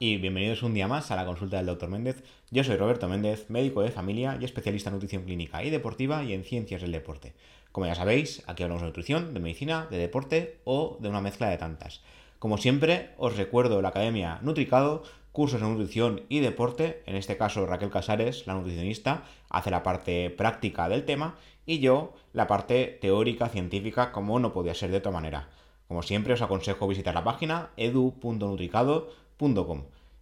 y bienvenidos un día más a la consulta del Dr. Méndez. Yo soy Roberto Méndez, médico de familia y especialista en nutrición clínica y deportiva y en ciencias del deporte. Como ya sabéis, aquí hablamos de nutrición, de medicina, de deporte o de una mezcla de tantas. Como siempre, os recuerdo la Academia Nutricado, cursos de nutrición y deporte. En este caso, Raquel Casares, la nutricionista, hace la parte práctica del tema y yo la parte teórica, científica, como no podía ser de otra manera. Como siempre, os aconsejo visitar la página edu.nutricado.com.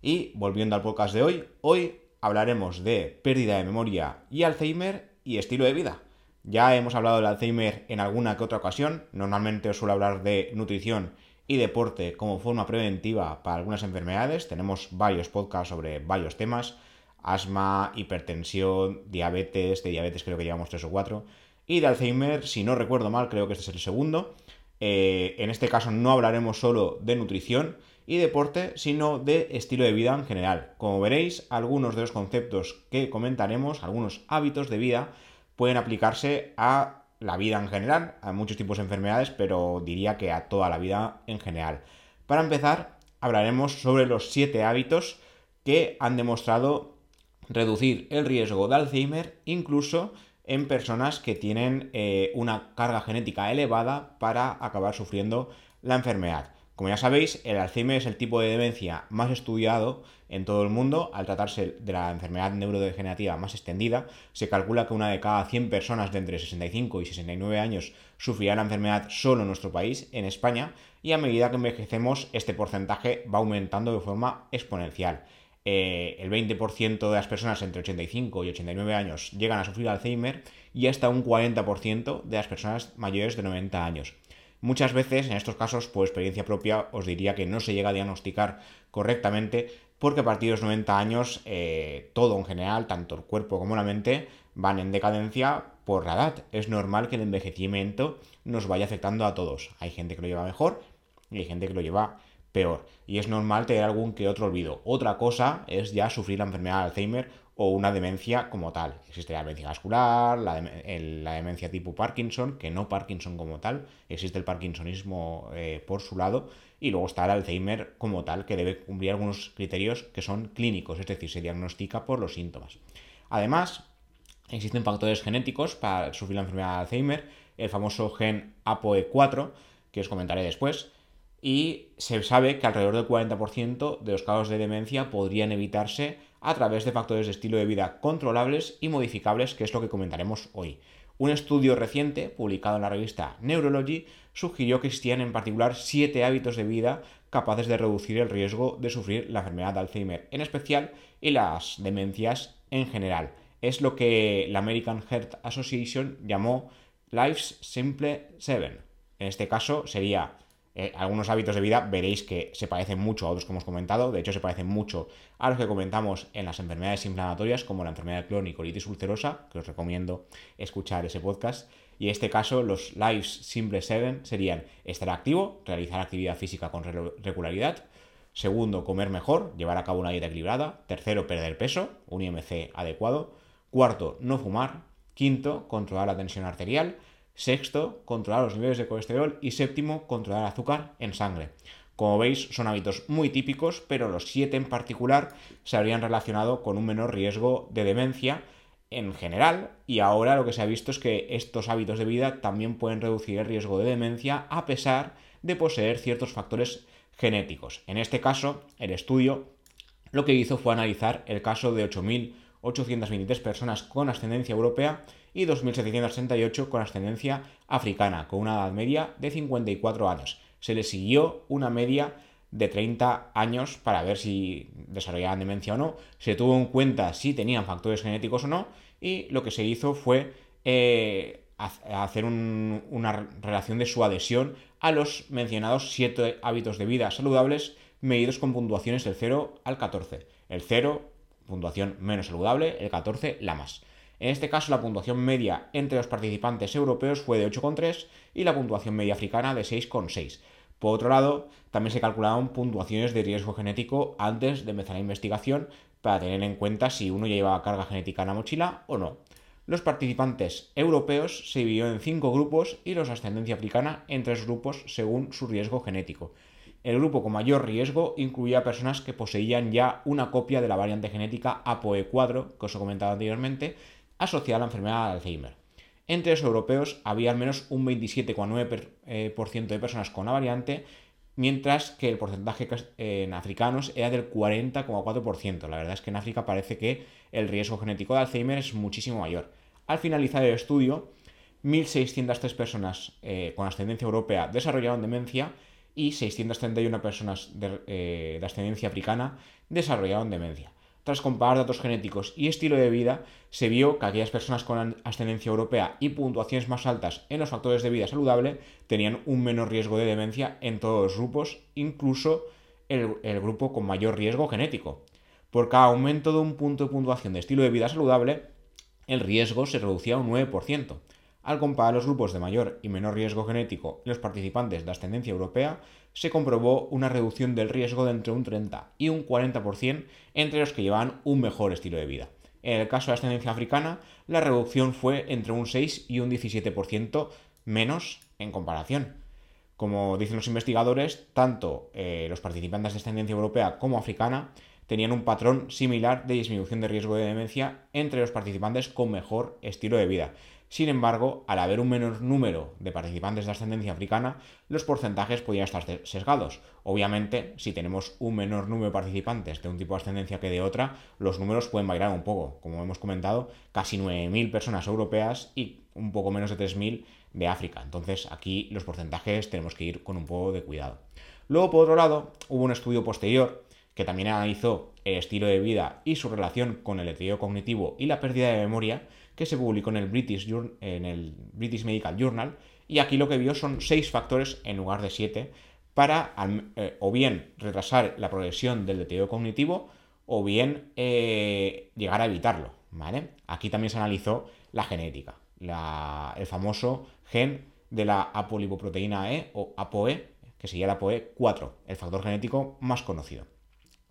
Y volviendo al podcast de hoy, hoy hablaremos de pérdida de memoria y Alzheimer y estilo de vida. Ya hemos hablado del Alzheimer en alguna que otra ocasión. Normalmente os suelo hablar de nutrición y deporte como forma preventiva para algunas enfermedades. Tenemos varios podcasts sobre varios temas. Asma, hipertensión, diabetes, de diabetes creo que llevamos tres o cuatro. Y de Alzheimer, si no recuerdo mal, creo que este es el segundo. Eh, en este caso no hablaremos solo de nutrición y deporte, sino de estilo de vida en general. Como veréis, algunos de los conceptos que comentaremos, algunos hábitos de vida, pueden aplicarse a la vida en general, a muchos tipos de enfermedades, pero diría que a toda la vida en general. Para empezar, hablaremos sobre los siete hábitos que han demostrado reducir el riesgo de Alzheimer, incluso en personas que tienen eh, una carga genética elevada para acabar sufriendo la enfermedad. Como ya sabéis, el Alzheimer es el tipo de demencia más estudiado en todo el mundo. Al tratarse de la enfermedad neurodegenerativa más extendida, se calcula que una de cada 100 personas de entre 65 y 69 años sufrirá la enfermedad solo en nuestro país, en España, y a medida que envejecemos, este porcentaje va aumentando de forma exponencial. Eh, el 20% de las personas entre 85 y 89 años llegan a sufrir Alzheimer y hasta un 40% de las personas mayores de 90 años. Muchas veces, en estos casos, por experiencia propia, os diría que no se llega a diagnosticar correctamente porque a partir de los 90 años eh, todo en general, tanto el cuerpo como la mente, van en decadencia por la edad. Es normal que el envejecimiento nos vaya afectando a todos. Hay gente que lo lleva mejor y hay gente que lo lleva peor. Y es normal tener algún que otro olvido. Otra cosa es ya sufrir la enfermedad de Alzheimer o una demencia como tal. Existe la demencia vascular, la, demencia tipo Parkinson, que no Parkinson como tal, existe el parkinsonismo eh, por su lado, y luego está el Alzheimer como tal, que debe cumplir algunos criterios que son clínicos, es decir, se diagnostica por los síntomas. Además, existen factores genéticos para sufrir la enfermedad de Alzheimer, el famoso gen APOE4, que os comentaré después, y se sabe que alrededor del 40% de los casos de demencia podrían evitarse a través de factores de estilo de vida controlables y modificables, que es lo que comentaremos hoy. Un estudio reciente, publicado en la revista Neurology, sugirió que existían en particular siete hábitos de vida capaces de reducir el riesgo de sufrir la enfermedad de Alzheimer en especial y las demencias en general. Es lo que la American Heart Association llamó Life's Simple Seven. En este caso sería eh, algunos hábitos de vida veréis que se parecen mucho a otros que hemos comentado, de hecho se parecen mucho a los que comentamos en las enfermedades inflamatorias como la enfermedad de Crohn y colitis ulcerosa, que os recomiendo escuchar ese podcast. Y en este caso los Lives Simple 7 serían estar activo, realizar actividad física con regularidad, segundo, comer mejor, llevar a cabo una dieta equilibrada, tercero, perder peso, un IMC adecuado, cuarto, no fumar, quinto, controlar la tensión arterial, Sexto, controlar los niveles de colesterol. Y séptimo, controlar el azúcar en sangre. Como veis, son hábitos muy típicos, pero los siete en particular se habrían relacionado con un menor riesgo de demencia en general. Y ahora lo que se ha visto es que estos hábitos de vida también pueden reducir el riesgo de demencia a pesar de poseer ciertos factores genéticos. En este caso, el estudio lo que hizo fue analizar el caso de 8.823 personas con ascendencia europea y 2.768 con ascendencia africana, con una edad media de 54 años. Se les siguió una media de 30 años para ver si desarrollaban demencia o no. Se tuvo en cuenta si tenían factores genéticos o no. Y lo que se hizo fue eh, hacer una relación de su adhesión a los mencionados 7 hábitos de vida saludables medidos con puntuaciones del 0 al 14. El 0, puntuación menos saludable, el 14, la más. En este caso, la puntuación media entre los participantes europeos fue de 8,3 y la puntuación media africana de 6,6. Por otro lado, también se calcularon puntuaciones de riesgo genético antes de empezar la investigación para tener en cuenta si uno llevaba carga genética en la mochila o no. Los participantes europeos se dividieron en cinco grupos y los de ascendencia africana en tres grupos según su riesgo genético. El grupo con mayor riesgo incluía personas que poseían ya una copia de la variante genética APOE4, que os he comentado anteriormente, asociada a la enfermedad de Alzheimer. Entre los europeos había al menos un 27,9% eh, de personas con la variante, mientras que el porcentaje en africanos era del 40,4%. La verdad es que en África parece que el riesgo genético de Alzheimer es muchísimo mayor. Al finalizar el estudio, 1.603 personas eh, con ascendencia europea desarrollaron demencia y 631 personas eh, de, ascendencia africana desarrollaron demencia. Tras comparar datos genéticos y estilo de vida, se vio que aquellas personas con ascendencia europea y puntuaciones más altas en los factores de vida saludable tenían un menor riesgo de demencia en todos los grupos, incluso el, el grupo con mayor riesgo genético. Por cada aumento de un punto de puntuación de estilo de vida saludable, el riesgo se reducía un 9%. Al comparar los grupos de mayor y menor riesgo genético y los participantes de ascendencia europea, se comprobó una reducción del riesgo de entre un 30 y un 40% entre los que llevaban un mejor estilo de vida. En el caso de ascendencia africana, la reducción fue entre un 6 y un 17% menos en comparación. Como dicen los investigadores, tanto eh, los participantes de ascendencia europea como africana tenían un patrón similar de disminución de riesgo de demencia entre los participantes con mejor estilo de vida, sin embargo, al haber un menor número de participantes de ascendencia africana, los porcentajes podían estar sesgados. Obviamente, si tenemos un menor número de participantes de un tipo de ascendencia que de otra, los números pueden variar un poco. Como hemos comentado, casi 9.000 personas europeas y un poco menos de 3.000 de África. Entonces, aquí los porcentajes tenemos que ir con un poco de cuidado. Luego, por otro lado, hubo un estudio posterior que también analizó el estilo de vida y su relación con el deterioro cognitivo y la pérdida de memoria, que se publicó en el British, en el British Medical Journal, y aquí lo que vio son seis factores en lugar de siete para eh, o bien retrasar la progresión del deterioro cognitivo o bien eh, llegar a evitarlo. ¿vale? Aquí también se analizó la genética, el famoso gen de la apolipoproteína E o ApoE, que sería la ApoE4, el factor genético más conocido.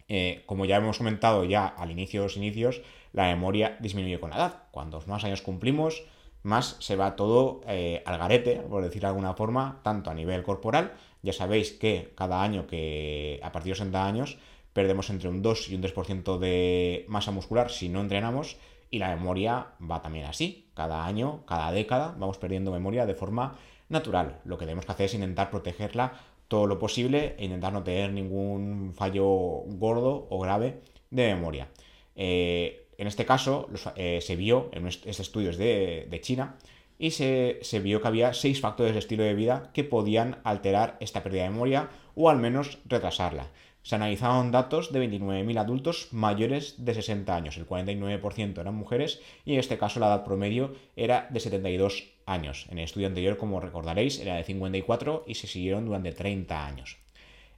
Eh, como ya hemos comentado ya al inicio de los inicios, la memoria disminuye con la edad. Cuantos más años cumplimos, más se va todo eh, al garete, por decir de alguna forma, tanto a nivel corporal. Ya sabéis que cada año que a partir de 60 años perdemos entre un 2 y un 3% de masa muscular si no entrenamos y la memoria va también así. Cada año, cada década vamos perdiendo memoria de forma natural. Lo que tenemos que hacer es intentar protegerla todo lo posible e intentar no tener ningún fallo gordo o grave de memoria. Eh, en este caso eh, se vio, en este estudio es de, China, y se, se, vio que había seis factores de estilo de vida que podían alterar esta pérdida de memoria o al menos retrasarla. Se analizaron datos de 29.000 adultos mayores de 60 años, el 49% eran mujeres y en este caso la edad promedio era de 72 años. En el estudio anterior, como recordaréis, era de 54 y se siguieron durante 30 años.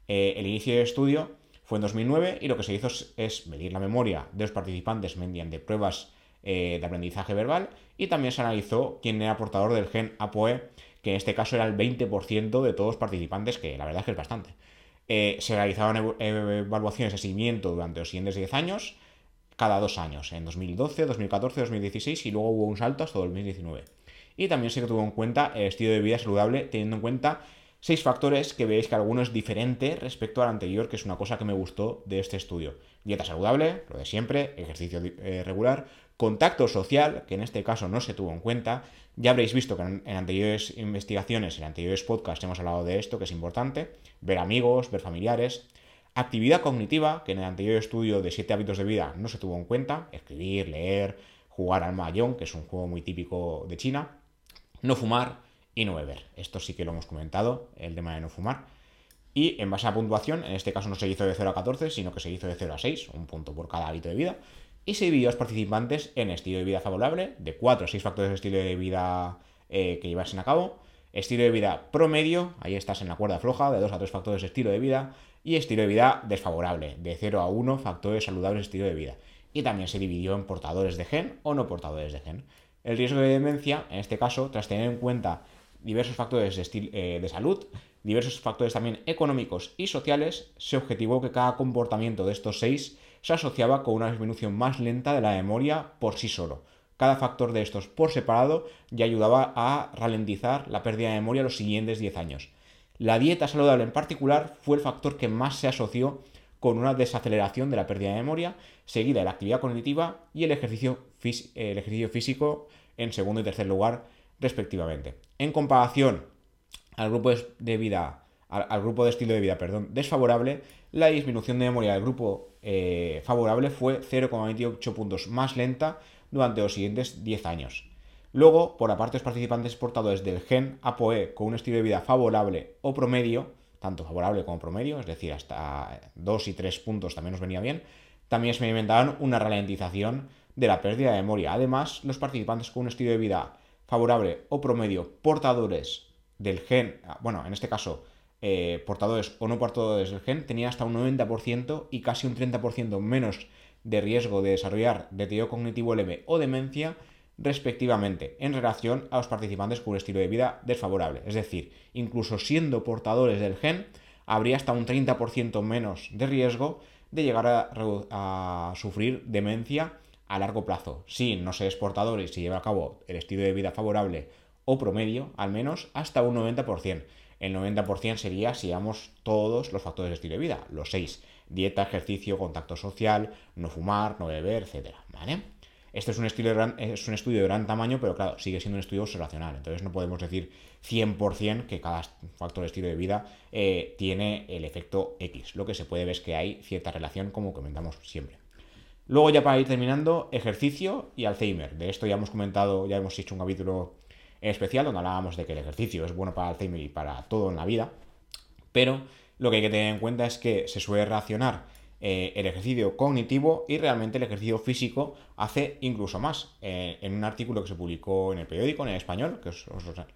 Eh, el inicio del estudio fue en 2009 y lo que se hizo es medir la memoria de los participantes mediante pruebas eh, de aprendizaje verbal y también se analizó quién era portador del gen APOE, que en este caso era el 20% de todos los participantes, que la verdad es que es bastante. Eh, se realizaron evaluaciones de seguimiento durante los siguientes 10 años, cada dos años, en 2012, 2014, 2016 y luego hubo un salto hasta 2019 y también se tuvo en cuenta el estilo de vida saludable, teniendo en cuenta seis factores que veis que alguno es diferente respecto al anterior, que es una cosa que me gustó de este estudio. Dieta saludable, lo de siempre, ejercicio eh, regular, contacto social, que en este caso no se tuvo en cuenta. Ya habréis visto que en, anteriores investigaciones, en anteriores podcasts hemos hablado de esto, que es importante, ver amigos, ver familiares. Actividad cognitiva, que en el anterior estudio de 7 hábitos de vida no se tuvo en cuenta, escribir, leer, jugar al mahjong, que es un juego muy típico de China no fumar y no beber. Esto sí que lo hemos comentado, el tema de no fumar. Y en base a puntuación, en este caso no se hizo de 0 a 14, sino que se hizo de 0 a 6, un punto por cada hábito de vida. Y se dividió a los participantes en estilo de vida favorable, de 4 a 6 factores de estilo de vida eh, que llevasen a cabo. Estilo de vida promedio, ahí estás en la cuerda floja, de 2 a 3 factores de estilo de vida. Y estilo de vida desfavorable, de 0 a 1 factores saludables de estilo de vida. Y también se dividió en portadores de gen o no portadores de gen. El riesgo de demencia, en este caso, tras tener en cuenta diversos factores de, eh, de salud, diversos factores también económicos y sociales, se objetivó que cada comportamiento de estos seis se asociaba con una disminución más lenta de la memoria por sí solo. Cada factor de estos por separado ya ayudaba a ralentizar la pérdida de memoria los siguientes 10 años. La dieta saludable en particular fue el factor que más se asoció con una desaceleración de la pérdida de memoria, seguida de la actividad cognitiva y el ejercicio, el ejercicio físico en segundo y tercer lugar, respectivamente. En comparación al grupo de vida, al, grupo de estilo de vida, perdón, desfavorable, la disminución de memoria del grupo eh, favorable fue 0,28 puntos más lenta durante los siguientes 10 años. Luego, por la parte de los participantes portadores del gen ApoE con un estilo de vida favorable o promedio, tanto favorable como promedio, es decir, hasta 2 y 3 puntos también nos venía bien, también experimentaron una ralentización de la pérdida de memoria. Además, los participantes con un estilo de vida favorable o promedio portadores del gen, ah, bueno, en este caso, eh, portadores o no portadores del gen, tenían hasta un 90% y casi un 30% menos de riesgo de desarrollar deterioro cognitivo leve o demencia respectivamente, en relación a los participantes con un estilo de vida desfavorable. Es decir, incluso siendo portadores del gen, habría hasta un 30% menos de riesgo de llegar a, sufrir demencia a largo plazo. Si no se es portador y se lleva a cabo el estilo de vida favorable o promedio, al menos hasta un 90%. El 90% sería si damos todos los factores de estilo de vida, los 6. Dieta, ejercicio, contacto social, no fumar, no beber, etc. ¿Vale? Este es un, estilo es un estudio de gran tamaño, pero claro, sigue siendo un estudio observacional. Entonces no podemos decir 100% que cada factor de estilo de vida eh, tiene el efecto X. Lo que se puede ver es que hay cierta relación, como comentamos siempre. Luego ya para ir terminando, ejercicio y Alzheimer. De esto ya hemos comentado, ya hemos hecho un capítulo especial donde hablábamos de que el ejercicio es bueno para Alzheimer y para todo en la vida. Pero lo que hay que tener en cuenta es que se suele relacionar eh, el ejercicio cognitivo y realmente el ejercicio físico hace incluso más. Eh, en un artículo que se publicó en el periódico, en el español, que os,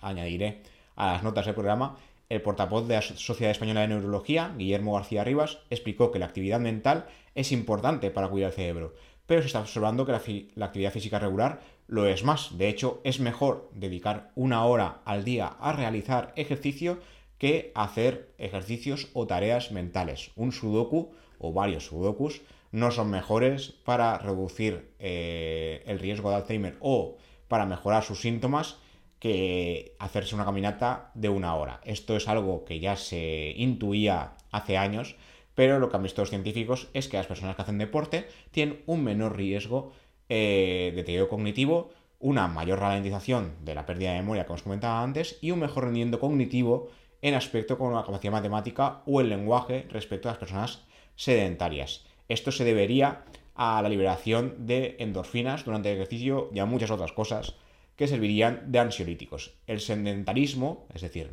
añadiré a las notas del programa, el portavoz de la Sociedad Española de Neurología, Guillermo García Rivas, explicó que la actividad mental es importante para cuidar el cerebro, pero se está observando que la, actividad física regular lo es más. De hecho, es mejor dedicar una hora al día a realizar ejercicio que hacer ejercicios o tareas mentales. Un sudoku o varios sudokus no son mejores para reducir eh, el riesgo de Alzheimer o para mejorar sus síntomas que hacerse una caminata de una hora. Esto es algo que ya se intuía hace años, pero lo que han visto los científicos es que las personas que hacen deporte tienen un menor riesgo eh, de deterioro cognitivo, una mayor ralentización de la pérdida de memoria, como os comentaba antes, y un mejor rendimiento cognitivo en aspecto como la capacidad matemática o el lenguaje respecto a las personas sedentarias. Esto se debería a la liberación de endorfinas durante el ejercicio y a muchas otras cosas que servirían de ansiolíticos. El sedentarismo, es decir,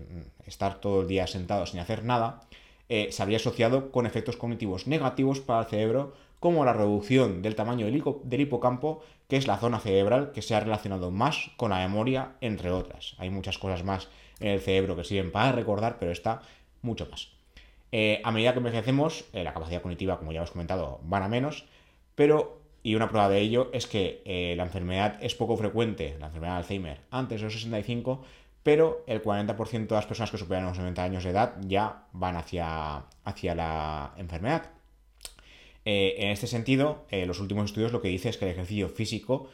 estar todo el día sentado sin hacer nada, eh, se habría asociado con efectos cognitivos negativos para el cerebro, como la reducción del tamaño del, hipocampo, que es la zona cerebral que se ha relacionado más con la memoria, entre otras. Hay muchas cosas más en el cerebro que sirven para recordar, pero está mucho más. Eh, a medida que envejecemos, eh, la capacidad cognitiva, como ya hemos comentado, van a menos, pero, y una prueba de ello es que eh, la enfermedad es poco frecuente, la enfermedad de Alzheimer, antes de los 65, pero el 40% de las personas que superan los 90 años de edad ya van hacia, hacia la enfermedad. en este sentido, los últimos estudios lo que dice es que el ejercicio físico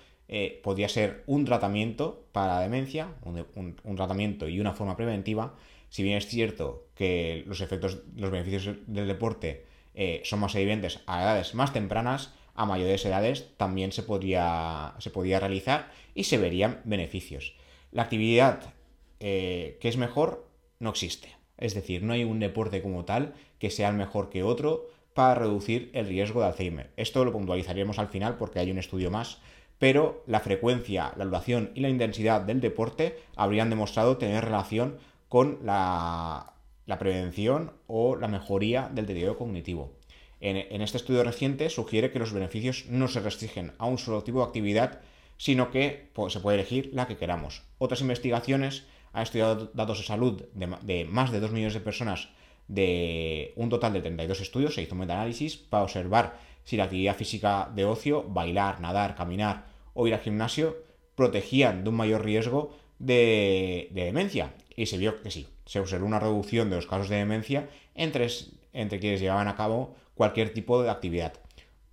podría ser un tratamiento para la demencia, un tratamiento y una forma preventiva, si bien es cierto que los efectos, los beneficios del deporte eh, son más evidentes a edades más tempranas, a mayores edades también se podría, se realizar y se verían beneficios. La actividad eh, que es mejor no existe. Es decir, no hay un deporte como tal que sea mejor que otro para reducir el riesgo de Alzheimer. Esto lo puntualizaremos al final porque hay un estudio más, pero la frecuencia, la duración y la intensidad del deporte habrían demostrado tener relación con la, prevención o la mejoría del deterioro cognitivo. En, este estudio reciente sugiere que los beneficios no se restringen a un solo tipo de actividad, sino que se puede elegir la que queramos. Otras investigaciones han estudiado datos de salud de, más de 2 millones de personas de un total de 32 estudios, se hizo un metaanálisis para observar si la actividad física de ocio, bailar, nadar, caminar o ir al gimnasio, protegían de un mayor riesgo de, de demencia y se vio que sí, se observó una reducción de los casos de demencia entre, entre quienes llevaban a cabo cualquier tipo de actividad.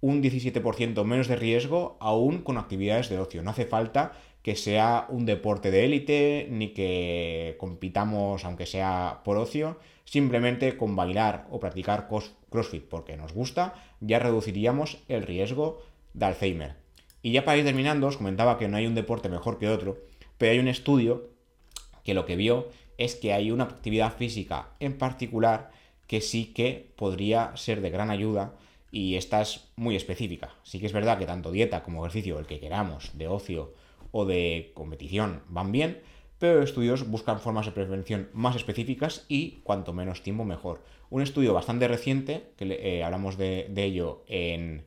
Un 17% menos de riesgo aún con actividades de ocio. No hace falta que sea un deporte de élite, ni que compitamos aunque sea por ocio, simplemente con bailar o practicar CrossFit porque nos gusta, ya reduciríamos el riesgo de Alzheimer. Y ya para ir terminando, os comentaba que no hay un deporte mejor que otro, pero hay un estudio que lo que vio es que hay una actividad física en particular que sí que podría ser de gran ayuda y esta es muy específica. Sí que es verdad que tanto dieta como ejercicio, el que queramos, de ocio o de competición, van bien, pero estudios buscan formas de prevención más específicas y cuanto menos tiempo mejor. Un estudio bastante reciente, que eh, hablamos de, ello en,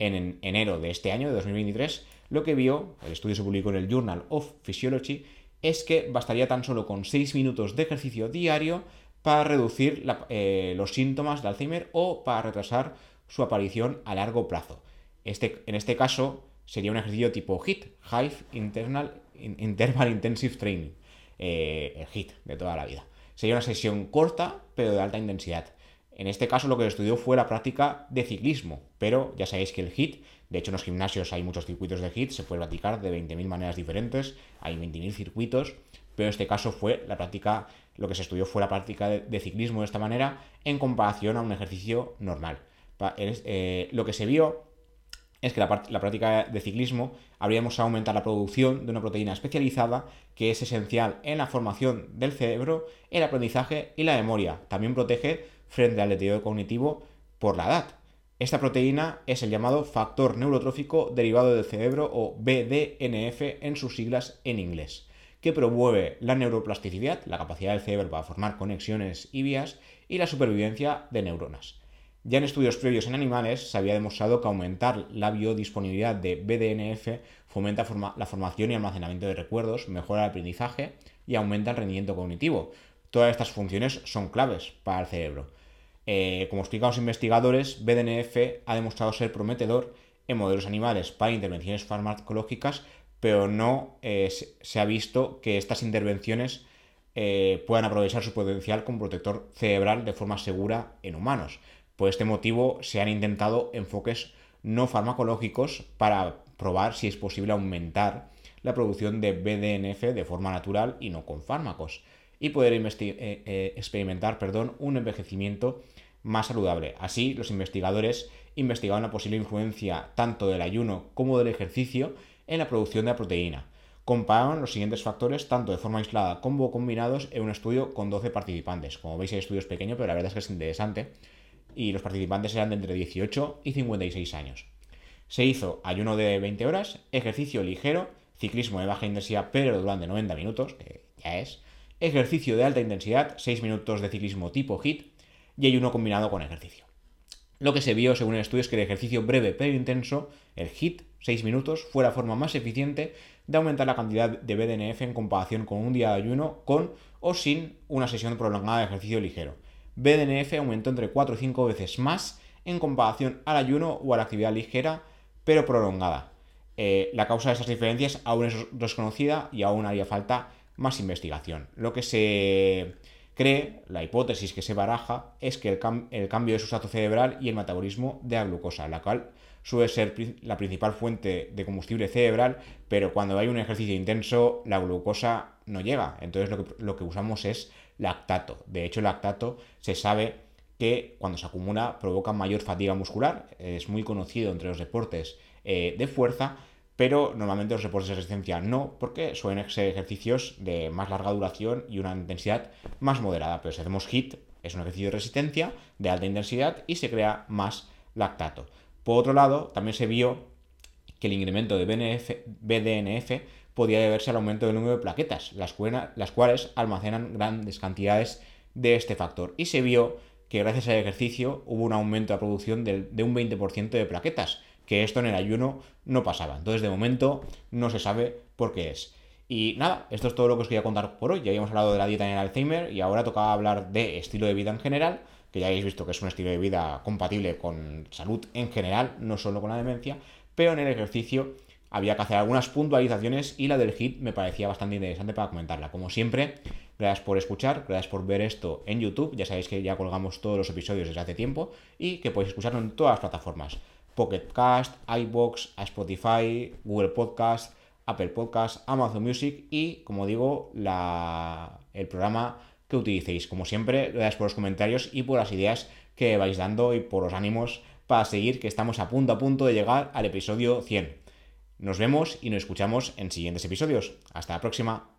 en, enero de este año, de 2023, lo que vio, el estudio se publicó en el Journal of Physiology, es que bastaría tan solo con 6 minutos de ejercicio diario para reducir eh, los síntomas de Alzheimer o para retrasar su aparición a largo plazo. Este, en este caso sería un ejercicio tipo HIT, High Internal, Interval Intensive Training, eh, el HIT de toda la vida. Sería una sesión corta pero de alta intensidad. En este caso lo que estudió fue la práctica de ciclismo, pero ya sabéis que el HIT, de hecho en los gimnasios hay muchos circuitos de HIT, se puede practicar de 20.000 maneras diferentes, hay 20.000 circuitos, pero en este caso fue la práctica, lo que se estudió fue la práctica de ciclismo de esta manera en comparación a un ejercicio normal. Eh, lo que se vio es que la, práctica de ciclismo habríamos aumentar la producción de una proteína especializada que es esencial en la formación del cerebro, el aprendizaje y la memoria. También protege frente al deterioro cognitivo por la edad. Esta proteína es el llamado factor neurotrófico derivado del cerebro o BDNF en sus siglas en inglés, que promueve la neuroplasticidad, la capacidad del cerebro para formar conexiones y vías, y la supervivencia de neuronas. Ya en estudios previos en animales se había demostrado que aumentar la biodisponibilidad de BDNF fomenta la formación y almacenamiento de recuerdos, mejora el aprendizaje y aumenta el rendimiento cognitivo. Todas estas funciones son claves para el cerebro. Eh, como explican los investigadores, BDNF ha demostrado ser prometedor en modelos animales para intervenciones farmacológicas, pero no eh, se ha visto que estas intervenciones eh, puedan aprovechar su potencial como protector cerebral de forma segura en humanos. Por este motivo se han intentado enfoques no farmacológicos para probar si es posible aumentar la producción de BDNF de forma natural y no con fármacos y poder eh, experimentar perdón, un envejecimiento más saludable. Así, los investigadores investigaron la posible influencia tanto del ayuno como del ejercicio en la producción de la proteína. Compararon los siguientes factores tanto de forma aislada como combinados en un estudio con 12 participantes. Como veis, el estudio es pequeño, pero la verdad es que es interesante y los participantes eran de entre 18 y 56 años. Se hizo ayuno de 20 horas, ejercicio ligero, ciclismo de baja intensidad pero durante 90 minutos, que ya es, ejercicio de alta intensidad, 6 minutos de ciclismo tipo HIT y ayuno combinado con ejercicio. Lo que se vio según el estudio es que el ejercicio breve pero intenso, el HIT, 6 minutos, fue la forma más eficiente de aumentar la cantidad de BDNF en comparación con un día de ayuno con o sin una sesión prolongada de ejercicio ligero. BDNF aumentó entre 4 y 5 veces más en comparación al ayuno o a la actividad ligera pero prolongada. Eh, la causa de estas diferencias aún es desconocida y aún haría falta más investigación. Lo que se cree, la hipótesis que se baraja, es que el, cambio de sustrato cerebral y el metabolismo de la glucosa, la cual suele ser la principal fuente de combustible cerebral, pero cuando hay un ejercicio intenso, la glucosa no llega. Entonces lo que, lo que usamos es lactato. De hecho, el lactato se sabe que cuando se acumula provoca mayor fatiga muscular. Es muy conocido entre los deportes eh, de fuerza, pero normalmente los deportes de resistencia no, porque suelen ser ejercicios de más larga duración y una intensidad más moderada. Pero si hacemos HIT, es un ejercicio de resistencia de alta intensidad y se crea más lactato. Por otro lado, también se vio que el incremento de BDNF podía deberse al aumento del número de plaquetas, las, cuales almacenan grandes cantidades de este factor. Y se vio que gracias al ejercicio hubo un aumento de la producción de, de un 20% de plaquetas, que esto en el ayuno no pasaba. Entonces, de momento, no se sabe por qué es. Y nada, esto es todo lo que os quería contar por hoy. Ya habíamos hablado de la dieta en el Alzheimer y ahora tocaba hablar de estilo de vida en general, que ya habéis visto que es un estilo de vida compatible con salud en general, no solo con la demencia, pero en el ejercicio había que hacer algunas puntualizaciones y la del hit me parecía bastante interesante para comentarla. Como siempre, gracias por escuchar, gracias por ver esto en YouTube. Ya sabéis que ya colgamos todos los episodios desde hace tiempo y que podéis escucharlo en todas las plataformas. Pocket Cast, iBox, Spotify, Google Podcast, Apple Podcast, Amazon Music y, como digo, el programa utilicéis. Como siempre, gracias por los comentarios y por las ideas que vais dando y por los ánimos para seguir, que estamos a punto a punto de llegar al episodio 100. Nos vemos y nos escuchamos en siguientes episodios. Hasta la próxima.